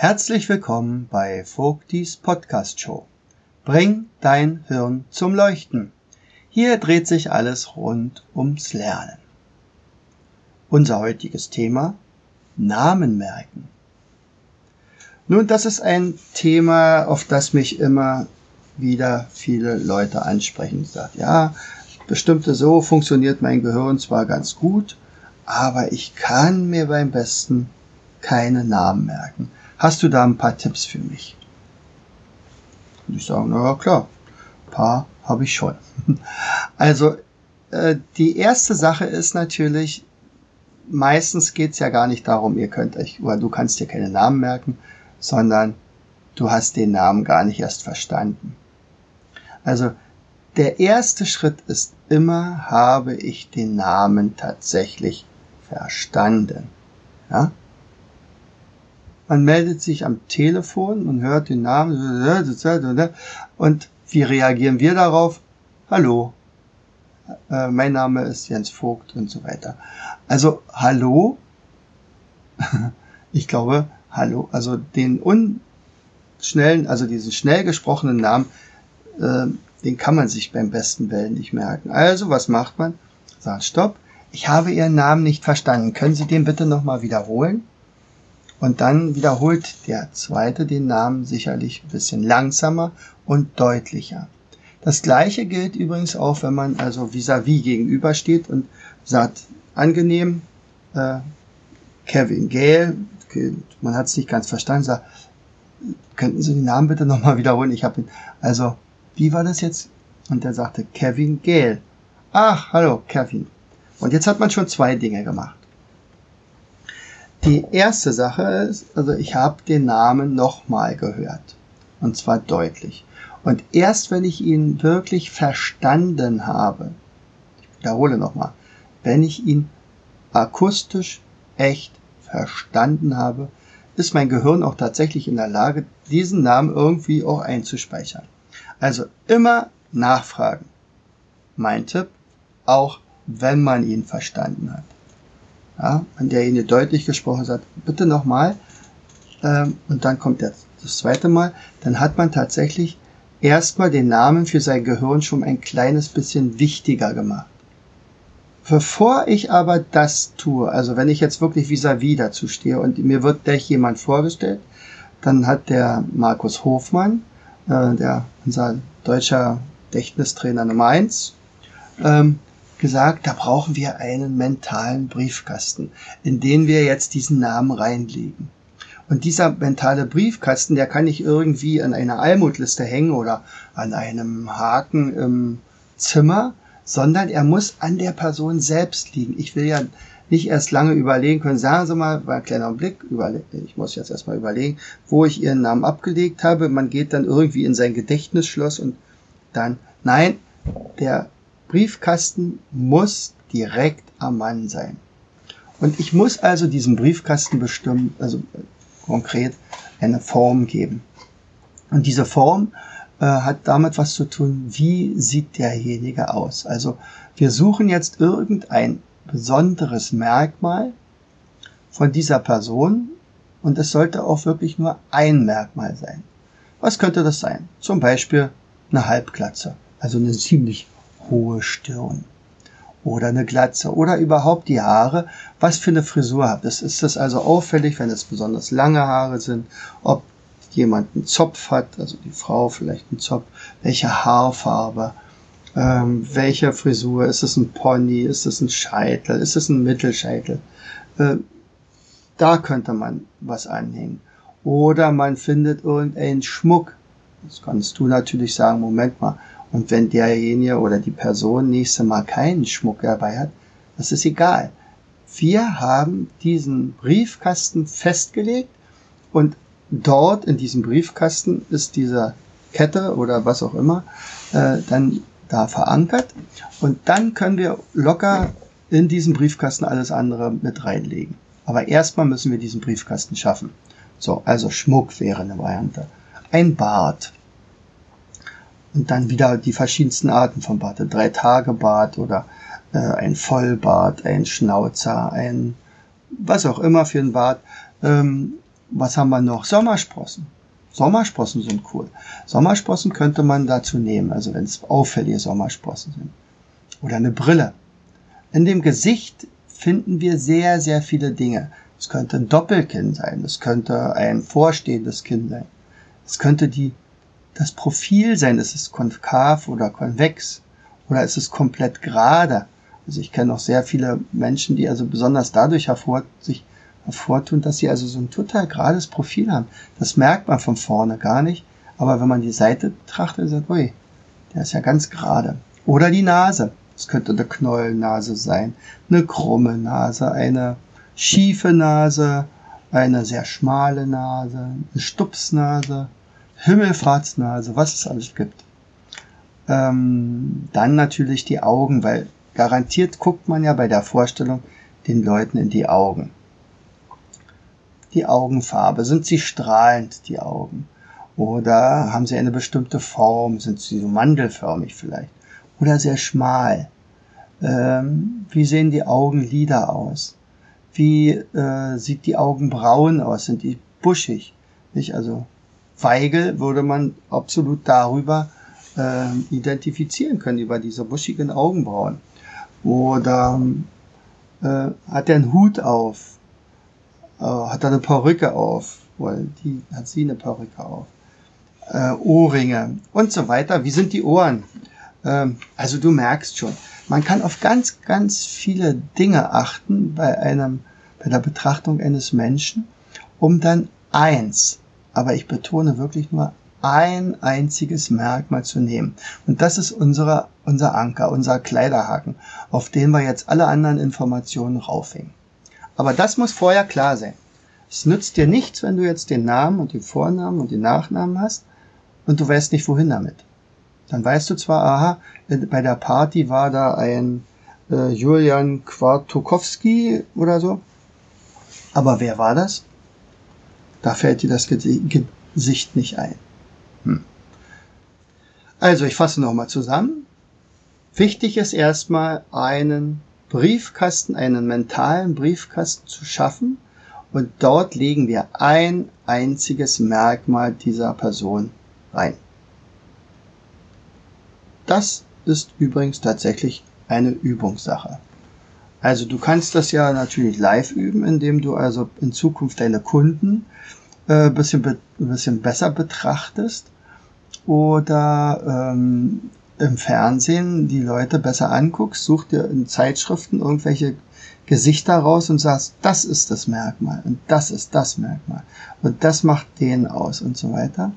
Herzlich willkommen bei Vogtis Podcast Show. Bring dein Hirn zum Leuchten. Hier dreht sich alles rund ums Lernen. Unser heutiges Thema Namen merken. Nun, das ist ein Thema, auf das mich immer wieder viele Leute ansprechen. Sagen, ja, bestimmte so funktioniert mein Gehirn zwar ganz gut, aber ich kann mir beim besten keine Namen merken. Hast du da ein paar Tipps für mich? Und ich sage, na ja, klar, ein paar habe ich schon. Also äh, die erste Sache ist natürlich, meistens geht's ja gar nicht darum, ihr könnt euch, oder du kannst dir keine Namen merken, sondern du hast den Namen gar nicht erst verstanden. Also der erste Schritt ist immer, habe ich den Namen tatsächlich verstanden. Ja? Man meldet sich am Telefon und hört den Namen und wie reagieren wir darauf? Hallo, äh, mein Name ist Jens Vogt und so weiter. Also hallo, ich glaube hallo, also den unschnellen, also diesen schnell gesprochenen Namen, äh, den kann man sich beim besten Wellen nicht merken. Also was macht man? Sagt Stopp, ich habe Ihren Namen nicht verstanden. Können Sie den bitte nochmal wiederholen? Und dann wiederholt der zweite den Namen sicherlich ein bisschen langsamer und deutlicher. Das gleiche gilt übrigens auch, wenn man also vis-à-vis -vis gegenübersteht und sagt, angenehm, äh, Kevin Gale, man hat es nicht ganz verstanden, sagt, könnten Sie den Namen bitte nochmal wiederholen? Ich habe ihn, also, wie war das jetzt? Und er sagte, Kevin Gale. Ach, hallo, Kevin. Und jetzt hat man schon zwei Dinge gemacht. Die erste Sache ist, also ich habe den Namen nochmal gehört. Und zwar deutlich. Und erst wenn ich ihn wirklich verstanden habe, ich wiederhole nochmal, wenn ich ihn akustisch echt verstanden habe, ist mein Gehirn auch tatsächlich in der Lage, diesen Namen irgendwie auch einzuspeichern. Also immer nachfragen. Mein Tipp, auch wenn man ihn verstanden hat ja, an derjenige deutlich gesprochen sagt, bitte nochmal, ähm, und dann kommt der, das zweite Mal, dann hat man tatsächlich erstmal den Namen für sein Gehirn schon ein kleines bisschen wichtiger gemacht. Bevor ich aber das tue, also wenn ich jetzt wirklich vis-à-vis -vis dazu stehe und mir wird gleich jemand vorgestellt, dann hat der Markus Hofmann, äh, der unser deutscher Gedächtnistrainer Nummer eins, ähm, gesagt, da brauchen wir einen mentalen Briefkasten, in den wir jetzt diesen Namen reinlegen. Und dieser mentale Briefkasten, der kann nicht irgendwie an einer Almutliste hängen oder an einem Haken im Zimmer, sondern er muss an der Person selbst liegen. Ich will ja nicht erst lange überlegen können, sagen Sie mal, war ein kleiner Blick, ich muss jetzt erstmal überlegen, wo ich Ihren Namen abgelegt habe. Man geht dann irgendwie in sein Gedächtnisschloss und dann, nein, der Briefkasten muss direkt am Mann sein. Und ich muss also diesem Briefkasten bestimmen, also konkret eine Form geben. Und diese Form äh, hat damit was zu tun, wie sieht derjenige aus. Also wir suchen jetzt irgendein besonderes Merkmal von dieser Person und es sollte auch wirklich nur ein Merkmal sein. Was könnte das sein? Zum Beispiel eine Halbglatze, also eine ziemlich hohe Stirn oder eine Glatze oder überhaupt die Haare, was für eine Frisur habt. Es ist das also auffällig, wenn es besonders lange Haare sind, ob jemand einen Zopf hat, also die Frau vielleicht einen Zopf, welche Haarfarbe, ähm, welche Frisur, ist es ein Pony, ist es ein Scheitel, ist es ein Mittelscheitel. Äh, da könnte man was anhängen. Oder man findet irgendeinen Schmuck. Das kannst du natürlich sagen, Moment mal, und wenn derjenige oder die Person nächste Mal keinen Schmuck dabei hat, das ist egal. Wir haben diesen Briefkasten festgelegt und dort in diesem Briefkasten ist diese Kette oder was auch immer äh, dann da verankert und dann können wir locker in diesen Briefkasten alles andere mit reinlegen. Aber erstmal müssen wir diesen Briefkasten schaffen. So, also Schmuck wäre eine Variante. Ein Bart. Und dann wieder die verschiedensten Arten von Bart. Ein Drei-Tage-Bart oder äh, ein Vollbart, ein Schnauzer, ein was auch immer für ein Bart. Ähm, was haben wir noch? Sommersprossen. Sommersprossen sind cool. Sommersprossen könnte man dazu nehmen, also wenn es auffällige Sommersprossen sind. Oder eine Brille. In dem Gesicht finden wir sehr, sehr viele Dinge. Es könnte ein Doppelkinn sein, es könnte ein vorstehendes Kinn sein. Es könnte die, das Profil sein, ist es konkav oder konvex oder ist es komplett gerade. Also ich kenne auch sehr viele Menschen, die also besonders dadurch hervor, sich hervortun, dass sie also so ein total gerades Profil haben. Das merkt man von vorne gar nicht. Aber wenn man die Seite betrachtet, sagt, ui, der ist ja ganz gerade. Oder die Nase. Es könnte eine Knollennase sein, eine krumme Nase, eine schiefe Nase, eine sehr schmale Nase, eine Stupsnase, Himmelfahrtsnase, was es alles gibt. Ähm, dann natürlich die Augen, weil garantiert guckt man ja bei der Vorstellung den Leuten in die Augen die Augenfarbe? Sind sie strahlend, die Augen? Oder haben sie eine bestimmte Form? Sind sie so mandelförmig vielleicht? Oder sehr schmal? Ähm, wie sehen die Augenlider aus? Wie äh, sieht die Augenbrauen aus? Sind die buschig? Nicht? Also Weigel würde man absolut darüber äh, identifizieren können, über diese buschigen Augenbrauen. Oder äh, hat er einen Hut auf? äh, hat er eine Perücke auf, weil die hat sie eine Perücke auf, äh, Ohrringe und so weiter. Wie sind die Ohren? Ähm, also du merkst schon, man kann auf ganz, ganz viele Dinge achten bei einem, bei der Betrachtung eines Menschen, um dann eins, aber ich betone wirklich nur ein einziges Merkmal zu nehmen. Und das ist unsere, unser Anker, unser Kleiderhaken, auf den wir jetzt alle anderen Informationen raufhängen. Aber das muss vorher klar sein. Es nützt dir nichts, wenn du jetzt den Namen und den Vornamen und den Nachnamen hast und du weißt nicht, wohin damit. Dann weißt du zwar, aha, bei der Party war da ein äh, Julian Kwartokowski oder so, aber wer war das? Da fällt dir das Gesicht nicht ein. Hm. Also, ich fasse nochmal zusammen. Wichtig ist erstmal einen Briefkasten, einen mentalen Briefkasten zu schaffen und dort legen wir ein einziges Merkmal dieser Person rein. Das ist übrigens tatsächlich eine Übungssache. Also du kannst das ja natürlich live üben, indem du also in Zukunft deine Kunden äh, bisschen, be bisschen besser betrachtest oder ähm, im Fernsehen die Leute besser anguckst, such dir in Zeitschriften irgendwelche Gesichter raus und sagst, das ist das Merkmal und das ist das Merkmal und das macht den aus und so weiter.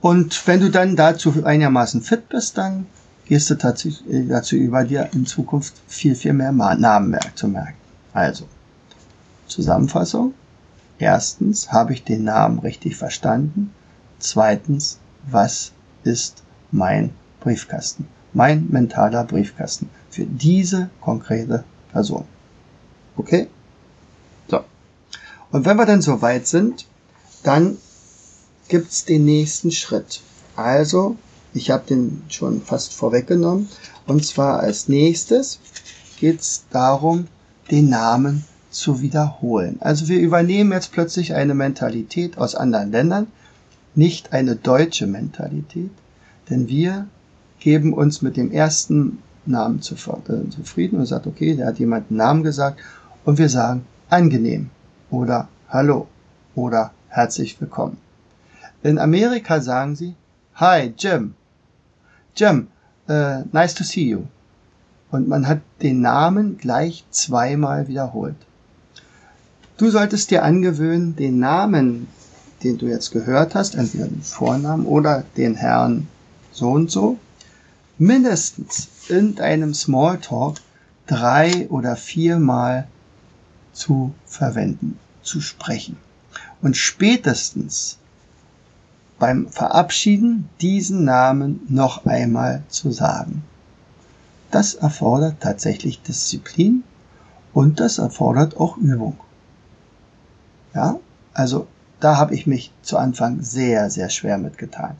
Und wenn du dann dazu einigermaßen fit bist, dann gehst du tatsächlich äh, dazu über, dir in Zukunft viel, viel mehr Namen zu merken. Also, Zusammenfassung. Erstens, habe ich den Namen richtig verstanden? Zweitens, was ist mein Briefkasten, mein mentaler Briefkasten für diese konkrete Person. Okay? So. Und wenn wir dann so weit sind, dann gibt's den nächsten Schritt. Also, ich habe den schon fast vorweggenommen. Und zwar als nächstes geht's darum, den Namen zu wiederholen. Also wir übernehmen jetzt plötzlich eine Mentalität aus anderen Ländern, nicht eine deutsche Mentalität, denn wir geben uns mit dem ersten Namen äh, zufrieden und sagt, okay, der hat jemand einen Namen gesagt und wir sagen angenehm oder hallo oder herzlich willkommen. In Amerika sagen sie Hi Jim. Jim, uh, nice to see you. Und man hat den Namen gleich zweimal wiederholt. Du solltest dir angewöhnen, den Namen, den du jetzt gehört hast, entweder den Vornamen oder den Herrn so und so, mindestens in deinem Smalltalk drei oder viermal zu verwenden, zu sprechen. und spätestens beim Verabschieden diesen Namen noch einmal zu sagen. Das erfordert tatsächlich Disziplin und das erfordert auch Übung. Ja, also da habe ich mich zu Anfang sehr, sehr schwer mitgetan.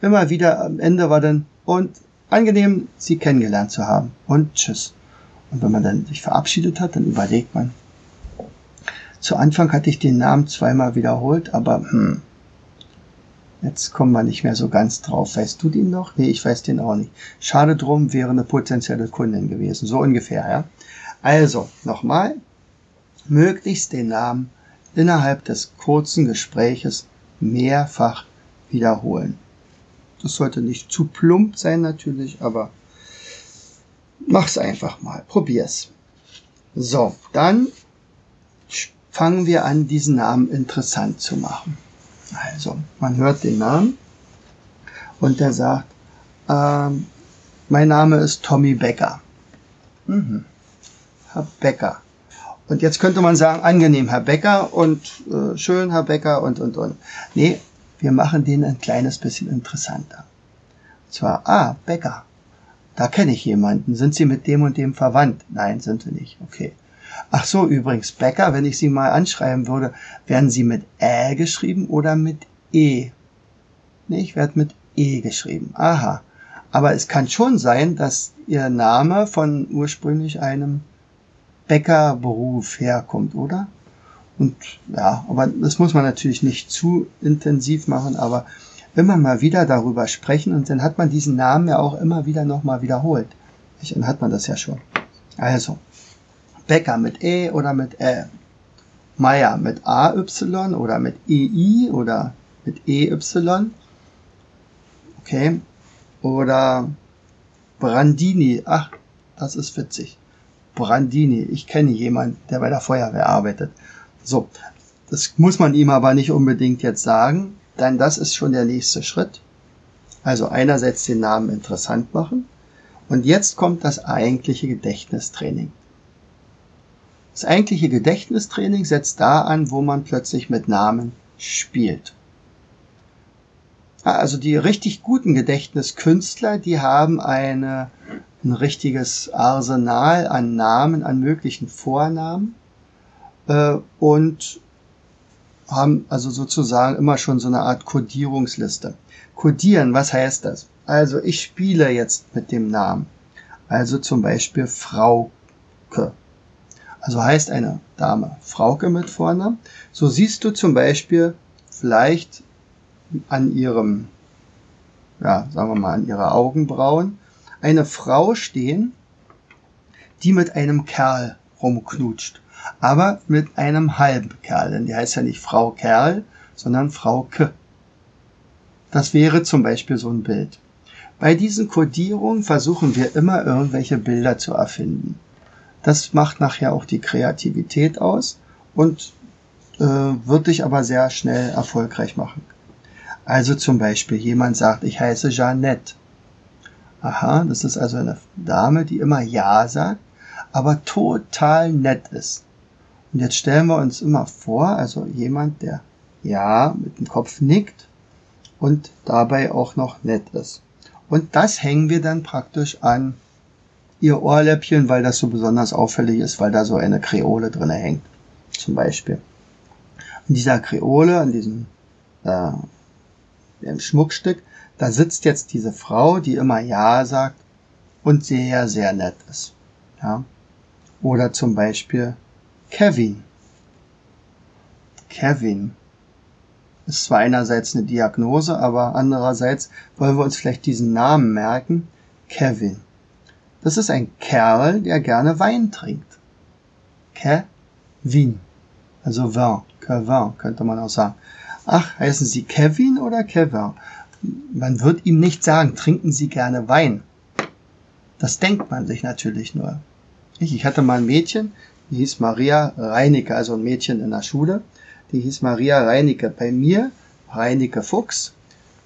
Immer wieder am Ende war dann und angenehm, Sie kennengelernt zu haben und tschüss. Und wenn man dann sich verabschiedet hat, dann überlegt man. Zu Anfang hatte ich den Namen zweimal wiederholt, aber hm, jetzt kommen wir nicht mehr so ganz drauf. Weißt du den noch? Nee, ich weiß den auch nicht. Schade drum, wäre eine potenzielle Kundin gewesen. So ungefähr, ja. Also, nochmal, möglichst den Namen innerhalb des kurzen Gespräches mehrfach wiederholen. Das sollte nicht zu plump sein natürlich, aber mach's einfach mal, probier's. So, dann fangen wir an, diesen Namen interessant zu machen. Also, man hört den Namen und der sagt, ähm, mein Name ist Tommy Becker. Mhm. Herr Becker. Und jetzt könnte man sagen, angenehm, Herr Becker und äh, schön, Herr Becker und, und, und. Nee, wir machen den ein kleines bisschen interessanter. Und zwar, ah, Becker. Da kenne ich jemanden. Sind Sie mit dem und dem verwandt? Nein, sind wir nicht. Okay. Ach so, übrigens, Becker, wenn ich Sie mal anschreiben würde, werden Sie mit Ä geschrieben oder mit E? Nee, ich werde mit E geschrieben. Aha. Aber es kann schon sein, dass Ihr Name von ursprünglich einem Bäckerberuf herkommt, oder? Und ja, aber das muss man natürlich nicht zu intensiv machen, aber immer mal wieder darüber sprechen und dann hat man diesen Namen ja auch immer wieder nochmal wiederholt. Dann hat man das ja schon. Also, Bäcker mit E oder mit Ä. Meier mit AY oder mit EI oder mit EY. Okay. Oder Brandini. Ach, das ist witzig. Brandini. Ich kenne jemanden, der bei der Feuerwehr arbeitet. So, das muss man ihm aber nicht unbedingt jetzt sagen, denn das ist schon der nächste Schritt. Also einerseits den Namen interessant machen und jetzt kommt das eigentliche Gedächtnistraining. Das eigentliche Gedächtnistraining setzt da an, wo man plötzlich mit Namen spielt. Also die richtig guten Gedächtniskünstler, die haben eine ein richtiges Arsenal an Namen, an möglichen Vornamen äh, und haben also sozusagen immer schon so eine Art Codierungsliste. Codieren, was heißt das? Also ich spiele jetzt mit dem Namen. Also zum Beispiel Frauke. Also heißt eine Dame Frauke mit Vornamen. So siehst du zum Beispiel vielleicht an ihrem, ja, sagen wir mal, an ihrer Augenbrauen eine Frau stehen, die mit einem Kerl rumknutscht. Aber mit einem halben Kerl, denn die heißt ja nicht Frau Kerl, sondern Frau K. Das wäre zum Beispiel so ein Bild. Bei diesen Kodierungen versuchen wir immer irgendwelche Bilder zu erfinden. Das macht nachher auch die Kreativität aus und äh, wird dich aber sehr schnell erfolgreich machen. Also zum Beispiel jemand sagt, ich heiße Jeannette. Aha, das ist also eine Dame, die immer Ja sagt, aber total nett ist. Und jetzt stellen wir uns immer vor, also jemand, der Ja mit dem Kopf nickt und dabei auch noch nett ist. Und das hängen wir dann praktisch an ihr Ohrläppchen, weil das so besonders auffällig ist, weil da so eine Kreole drin hängt. Zum Beispiel. In dieser Kreole, an diesem äh, Schmuckstück, da sitzt jetzt diese Frau, die immer Ja sagt und sehr, sehr nett ist. Ja? Oder zum Beispiel Kevin. Kevin ist zwar einerseits eine Diagnose, aber andererseits wollen wir uns vielleicht diesen Namen merken. Kevin. Das ist ein Kerl, der gerne Wein trinkt. Kevin. Also Vin. Kevin könnte man auch sagen. Ach, heißen Sie Kevin oder Kevin? man wird ihm nicht sagen, trinken Sie gerne Wein. Das denkt man sich natürlich nur. Ich hatte mal ein Mädchen, die hieß Maria Reinecke, also ein Mädchen in der Schule, die hieß Maria Reinecke. Bei mir Reinecke Fuchs.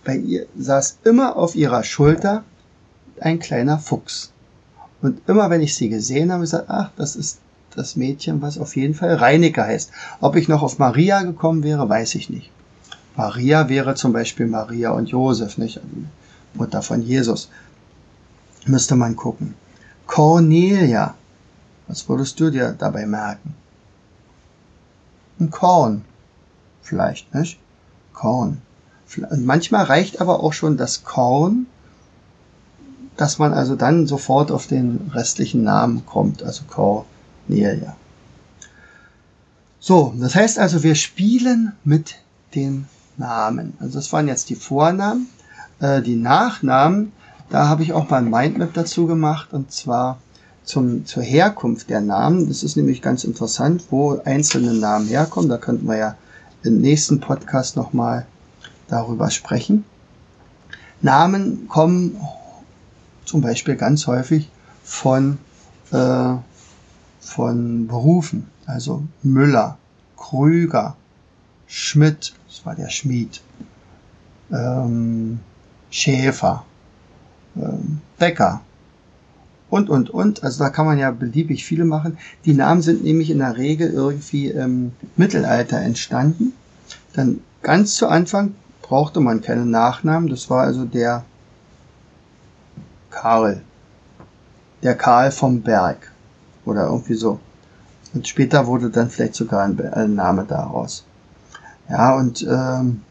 Bei ihr saß immer auf ihrer Schulter ein kleiner Fuchs. Und immer wenn ich sie gesehen habe, gesagt, ach, das ist das Mädchen, was auf jeden Fall Reineke heißt. Ob ich noch auf Maria gekommen wäre, weiß ich nicht. Maria wäre zum Beispiel Maria und Josef, nicht? Also Mutter von Jesus. Müsste man gucken. Cornelia. Was würdest du dir dabei merken? Ein Korn. Vielleicht, nicht? Korn. Manchmal reicht aber auch schon das Korn, dass man also dann sofort auf den restlichen Namen kommt, also Cornelia. So, das heißt also, wir spielen mit den Namen. Also das waren jetzt die Vornamen. Äh, die Nachnamen, da habe ich auch mal ein Mindmap dazu gemacht und zwar zum, zur Herkunft der Namen. Das ist nämlich ganz interessant, wo einzelne Namen herkommen. Da könnten wir ja im nächsten Podcast nochmal darüber sprechen. Namen kommen zum Beispiel ganz häufig von, äh, von Berufen. Also Müller, Krüger, Schmidt, das war der Schmied, ähm, Schäfer, ähm, Bäcker und, und, und. Also da kann man ja beliebig viele machen. Die Namen sind nämlich in der Regel irgendwie im Mittelalter entstanden. Dann ganz zu Anfang brauchte man keine Nachnamen. Das war also der Karl. Der Karl vom Berg. Oder irgendwie so. Und später wurde dann vielleicht sogar ein, ein Name daraus. Ja, und ähm,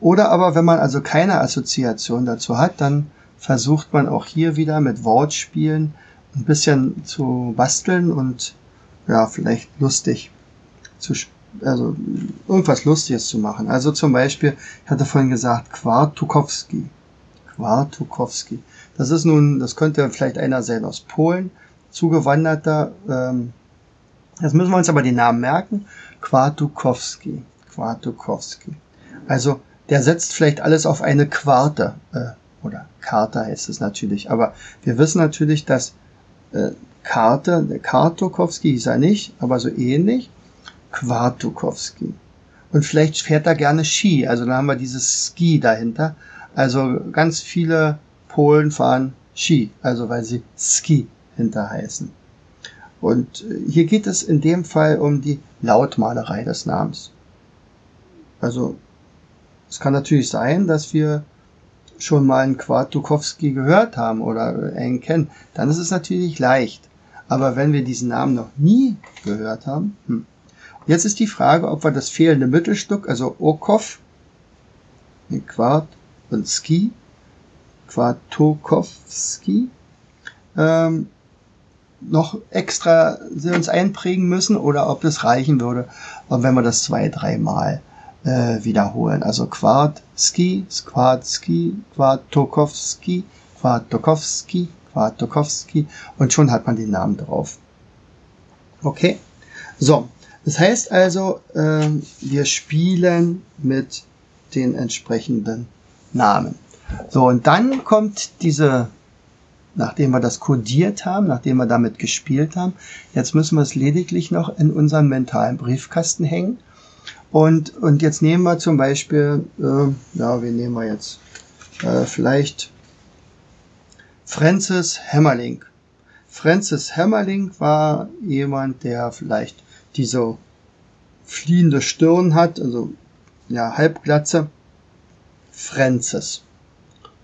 oder aber wenn man also keine Assoziation dazu hat, dann versucht man auch hier wieder mit Wortspielen ein bisschen zu basteln und ja, vielleicht lustig zu also irgendwas Lustiges zu machen. Also zum Beispiel, ich hatte vorhin gesagt, Kwartukowski. Kwartukowski. Das ist nun, das könnte vielleicht einer sein aus Polen, zugewanderter. Ähm, jetzt müssen wir uns aber die Namen merken. Kwartukowski. Kwartukowski. Also der setzt vielleicht alles auf eine Quarte. Äh, oder Karte heißt es natürlich. Aber wir wissen natürlich, dass äh, Karte, Kartukowski hieß er nicht, aber so ähnlich. Kwartukowski. Und vielleicht fährt er gerne Ski. Also da haben wir dieses Ski dahinter. Also ganz viele Polen fahren Ski, also weil sie Ski hinter heißen. Und äh, hier geht es in dem Fall um die Lautmalerei des Namens. Also es kann natürlich sein, dass wir schon mal einen Kwartukowski gehört haben oder einen kennen. Dann ist es natürlich leicht. Aber wenn wir diesen Namen noch nie gehört haben, hm, Jetzt ist die Frage, ob wir das fehlende Mittelstück, also Okov, Quart und Ski, Quartokowski, ähm, noch extra uns einprägen müssen oder ob das reichen würde, wenn wir das zwei, dreimal äh, wiederholen. Also Quartski, Squartski, Quartokowski, Quartokowski, Quartokowski und schon hat man den Namen drauf. Okay? So, das heißt also, äh, wir spielen mit den entsprechenden Namen. So, und dann kommt diese, nachdem wir das kodiert haben, nachdem wir damit gespielt haben, jetzt müssen wir es lediglich noch in unseren mentalen Briefkasten hängen. Und, und jetzt nehmen wir zum Beispiel, äh, ja, wen nehmen wir jetzt? Äh, vielleicht Francis Hämmerling. Francis Hämmerling war jemand, der vielleicht die so fliehende Stirn hat, also ja, Halbglatze. Francis.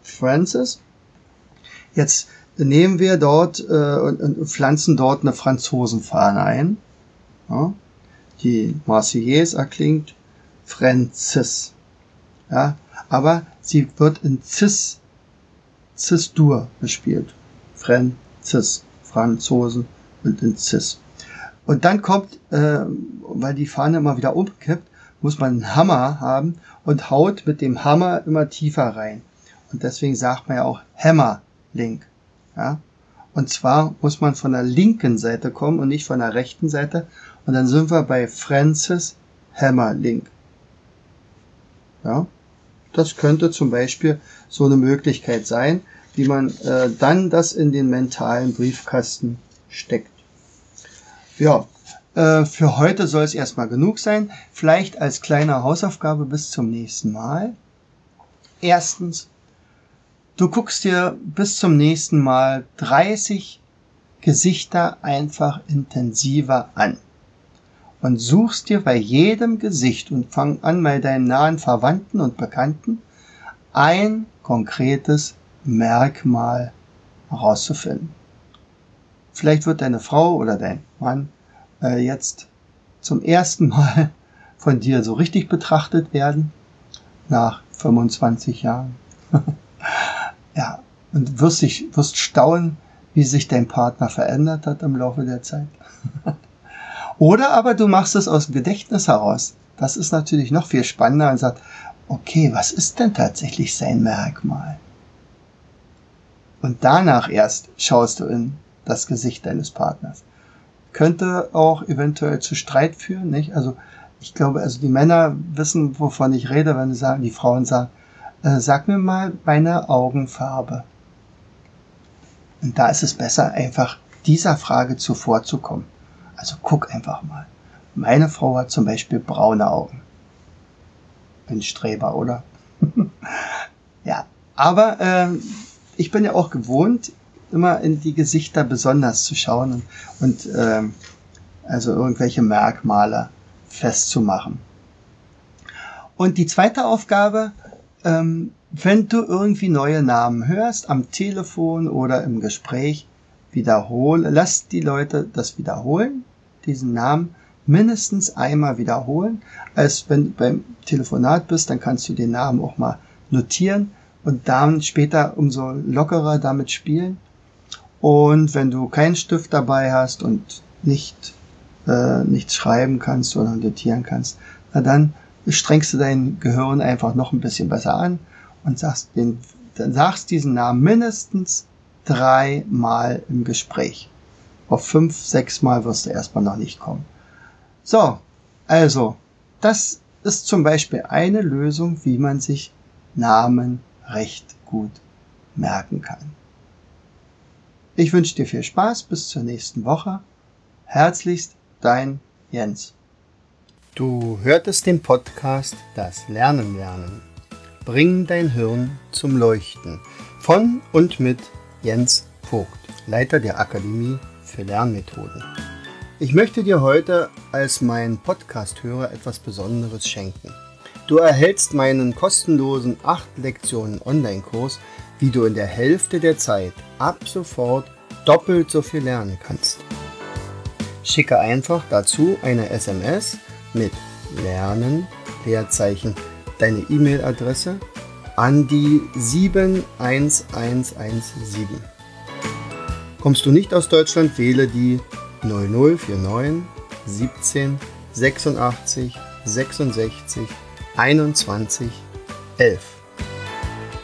Francis. Jetzt nehmen wir dort äh, und, und pflanzen dort eine Franzosenfahne ein. Ja, die Marseillaise erklingt Francis. Ja, aber sie wird in Cis, Cis-Dur gespielt. Francis, Franzosen und in Cis. Und dann kommt, äh, weil die Fahne immer wieder umkippt, muss man einen Hammer haben und haut mit dem Hammer immer tiefer rein. Und deswegen sagt man ja auch Hammerlink. Ja? Und zwar muss man von der linken Seite kommen und nicht von der rechten Seite. Und dann sind wir bei Francis Hammerlink. Ja? Das könnte zum Beispiel so eine Möglichkeit sein, wie man äh, dann das in den mentalen Briefkasten steckt. Ja, äh, für heute soll es erstmal genug sein. Vielleicht als kleine Hausaufgabe bis zum nächsten Mal. Erstens, du guckst dir bis zum nächsten Mal 30 Gesichter einfach intensiver an und suchst dir bei jedem Gesicht und fang an bei deinen nahen Verwandten und Bekannten ein konkretes Merkmal herauszufinden. Vielleicht wird deine Frau oder dein Mann äh, jetzt zum ersten Mal von dir so richtig betrachtet werden, nach 25 Jahren. ja, und wirst, dich, wirst staunen, wie sich dein Partner verändert hat im Laufe der Zeit. Oder aber du machst es aus dem Gedächtnis heraus. Das ist natürlich noch viel spannender und sagt, okay, was ist denn tatsächlich sein Merkmal? Und danach erst schaust du in das Gesicht deines Partners. Könnte auch eventuell zu Streit führen, nicht? Also ich glaube, also die Männer wissen, wovon ich rede, wenn sie sagen, die Frauen sagen, äh, sag mir mal meine Augenfarbe. Und da ist es besser, einfach dieser Frage zuvorzukommen. Also guck einfach mal. Meine Frau hat zum Beispiel braune Augen. Bin Streber, oder? ja, aber äh, ich bin ja auch gewohnt, immer in die Gesichter besonders zu schauen und, und äh, also irgendwelche Merkmale festzumachen. Und die zweite Aufgabe, ähm, wenn du irgendwie neue Namen hörst, am Telefon oder im Gespräch, wiederhole, lass die Leute das wiederholen, diesen Namen mindestens einmal wiederholen, als wenn du beim Telefonat bist, dann kannst du den Namen auch mal notieren und dann später umso lockerer damit spielen. Und wenn du keinen Stift dabei hast und nicht äh, nichts schreiben kannst oder notieren kannst, na dann strengst du dein Gehirn einfach noch ein bisschen besser an und sagst den, sagst diesen Namen mindestens dreimal im Gespräch. Auf fünf, sechs Mal wirst du erstmal noch nicht kommen. So, also, das ist zum Beispiel eine Lösung, wie man sich Namen recht gut merken kann. Ich wünsche dir viel Spaß bis zur nächsten Woche. Herzlichst dein Jens. Du hörtest den Podcast Das Lernen lernen. Bring dein Hirn zum Leuchten von und mit Jens Vogt, Leiter der Akademie für Lernmethoden. Ich möchte dir heute als mein Podcast-Hörer etwas Besonderes schenken. Du erhältst meinen kostenlosen 8 Lektionen Online-Kurs, wie du in der Hälfte der Zeit ab sofort doppelt so viel lernen kannst. Schicke einfach dazu eine SMS mit Lernen, Leerzeichen, deine E-Mail-Adresse an die 71117. Kommst du nicht aus Deutschland, wähle die 0049 17 86 66 21 11.